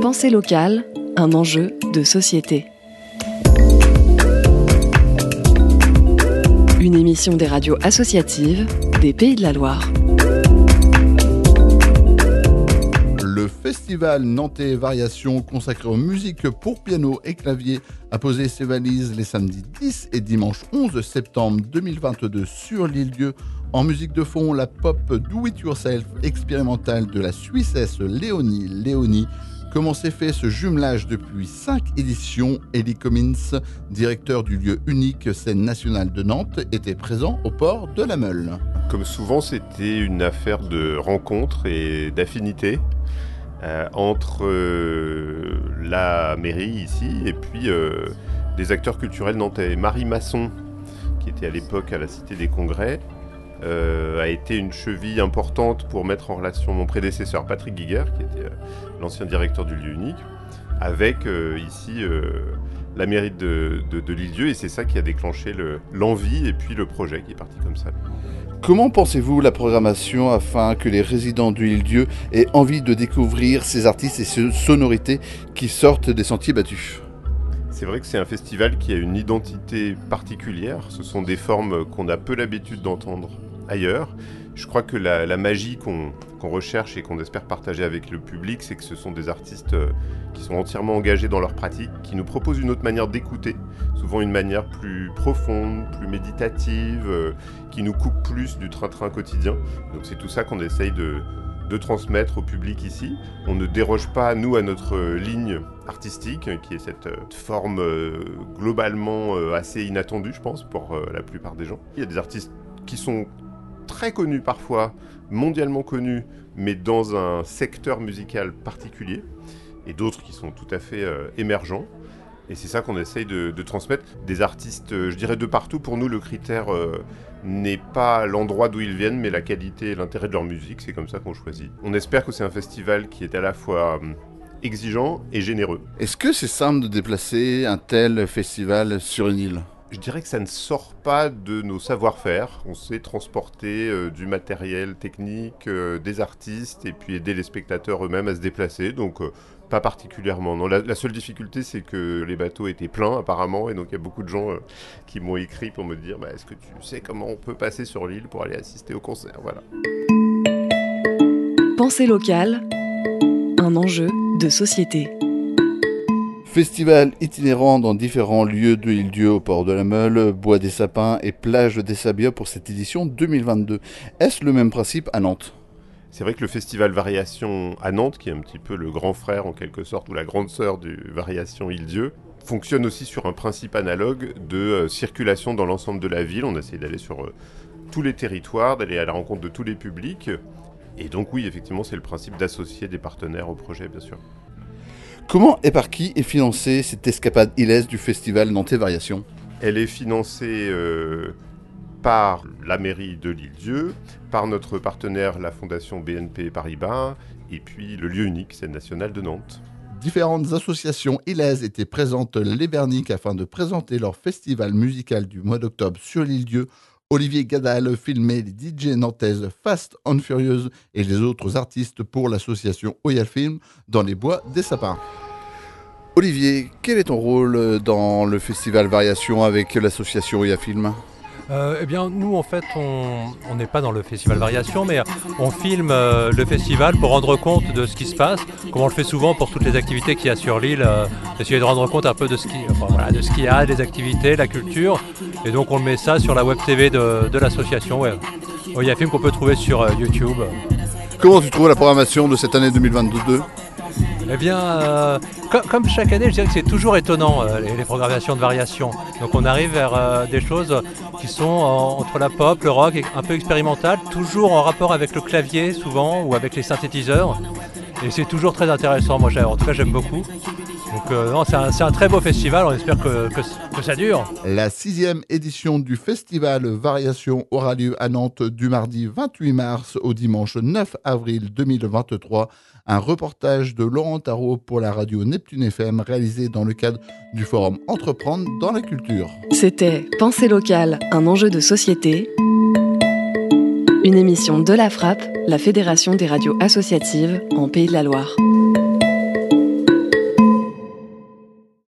Pensée locale, un enjeu de société. Une émission des radios associatives des Pays de la Loire. Le festival Nantais Variations consacré aux musiques pour piano et clavier a posé ses valises les samedis 10 et dimanche 11 septembre 2022 sur l'île Dieu en musique de fond, la pop Do It Yourself expérimentale de la Suissesse Léonie Léonie. Comment s'est fait ce jumelage depuis 5 éditions? Elie Cummins, directeur du lieu unique scène nationale de Nantes, était présent au port de la Meule. Comme souvent, c'était une affaire de rencontre et d'affinité euh, entre euh, la mairie ici et puis euh, des acteurs culturels nantais. Marie Masson, qui était à l'époque à la Cité des Congrès, euh, a été une cheville importante pour mettre en relation mon prédécesseur Patrick Guiguer, qui était euh, l'ancien directeur du lieu unique, avec euh, ici la mairie de, de, l'île-dieu, et c'est ça qui a déclenché l'envie et puis le projet qui est parti comme ça. Comment pensez-vous la programmation afin que les résidents de l'île-dieu aient envie de découvrir ces artistes et ces sonorités qui sortent des sentiers battus? C'est vrai que c'est un festival qui a une identité particulière. Ce sont des formes qu'on a peu l'habitude d'entendre ailleurs. Je crois que la, magie qu'on recherche et qu'on espère partager avec le public, c'est que ce sont des artistes euh, qui sont entièrement engagés dans leur pratique, qui nous proposent une autre manière d'écouter, souvent une manière plus profonde, plus méditative, euh, qui nous coupe plus du train-train quotidien. Donc c'est tout ça qu'on essaye de, transmettre au public ici. On ne déroge pas, nous, à notre ligne artistique, qui est cette forme euh, globalement assez inattendue, je pense, pour la plupart des gens. Il y a des artistes qui sont très connus parfois, mondialement connus, mais dans un secteur musical particulier, et d'autres qui sont tout à fait euh, émergents. Et c'est ça qu'on essaye de, transmettre. Des artistes, euh, je dirais de partout, pour nous le critère euh, n'est pas l'endroit d'où ils viennent, mais la qualité et l'intérêt de leur musique, c'est comme ça qu'on choisit. On espère que c'est un festival qui est à la fois exigeant et généreux. Est-ce que c'est simple de déplacer un tel festival sur une île? Je dirais que ça ne sort pas de nos savoir-faire. On sait transporter euh, du matériel technique, euh, des artistes et puis aider les spectateurs eux-mêmes à se déplacer. Donc euh, pas particulièrement. La, seule difficulté, c'est que les bateaux étaient pleins apparemment, et donc il y a beaucoup de gens qui m'ont écrit pour me dire bah, est-ce que tu sais comment on peut passer sur l'île pour aller assister au concert? Voilà. Pensée locale, un enjeu de société. Festival itinérant dans différents lieux de l'île-dieu au port de la Meule, Bois des Sapins et Plage des Sabias pour cette édition 2022. Est-ce le même principe à Nantes? C'est vrai que le festival Variation à Nantes, qui est un petit peu le grand frère en quelque sorte, ou la grande sœur du Variation Île-Dieu, fonctionne aussi sur un principe analogue de euh, circulation dans l'ensemble de la ville. On essaie d'aller sur euh, tous les territoires, d'aller à la rencontre de tous les publics. Et donc oui, effectivement, c'est le principe d'associer des partenaires au projet, bien sûr. Comment et par qui est financée cette escapade ilaise du festival Nantais Variation Elle est financée euh, par la mairie de l'île-dieu, par notre partenaire la fondation BNP Paribas et puis le lieu unique, scène nationale de Nantes. Différentes associations ilaises étaient présentes les Berniques afin de présenter leur festival musical du mois d'octobre sur l'île-dieu Olivier Gadal filmait les DJ nantaises Fast and Furious et les autres artistes pour l'association Oyal Film dans les bois des sapins. Olivier, quel est ton rôle dans le festival Variation avec l'association Oyal Film? Euh, eh bien, nous, en fait, on n'est pas dans le festival Variation, mais on filme euh, le festival pour rendre compte de ce qui se passe, comme on le fait souvent pour toutes les activités qu'il y a sur l'île, euh, essayer de rendre compte un peu de ce qu'il y a, des activités, la culture. Et donc, on met ça sur la web TV de, l'association. Ouais. Il y a un film qu'on peut trouver sur YouTube. Comment tu trouves la programmation de cette année 2022 eh bien, euh, comme chaque année, je dirais que c'est toujours étonnant euh, les, programmations de variation. Donc on arrive vers euh, des choses qui sont entre la pop, le rock, un peu expérimental, toujours en rapport avec le clavier souvent ou avec les synthétiseurs. Et c'est toujours très intéressant. Moi, en tout cas, j'aime beaucoup. Donc c'est un, très beau festival, on espère que, que, ça dure. La sixième édition du festival Variation aura lieu à Nantes du mardi 28 mars au dimanche 9 avril 2023 un reportage de Laurent Tarot pour la radio Neptune FM réalisé dans le cadre du forum Entreprendre dans la culture. C'était Pensée locale, un enjeu de société. Une émission de la Frappe, la Fédération des radios associatives en Pays de la Loire.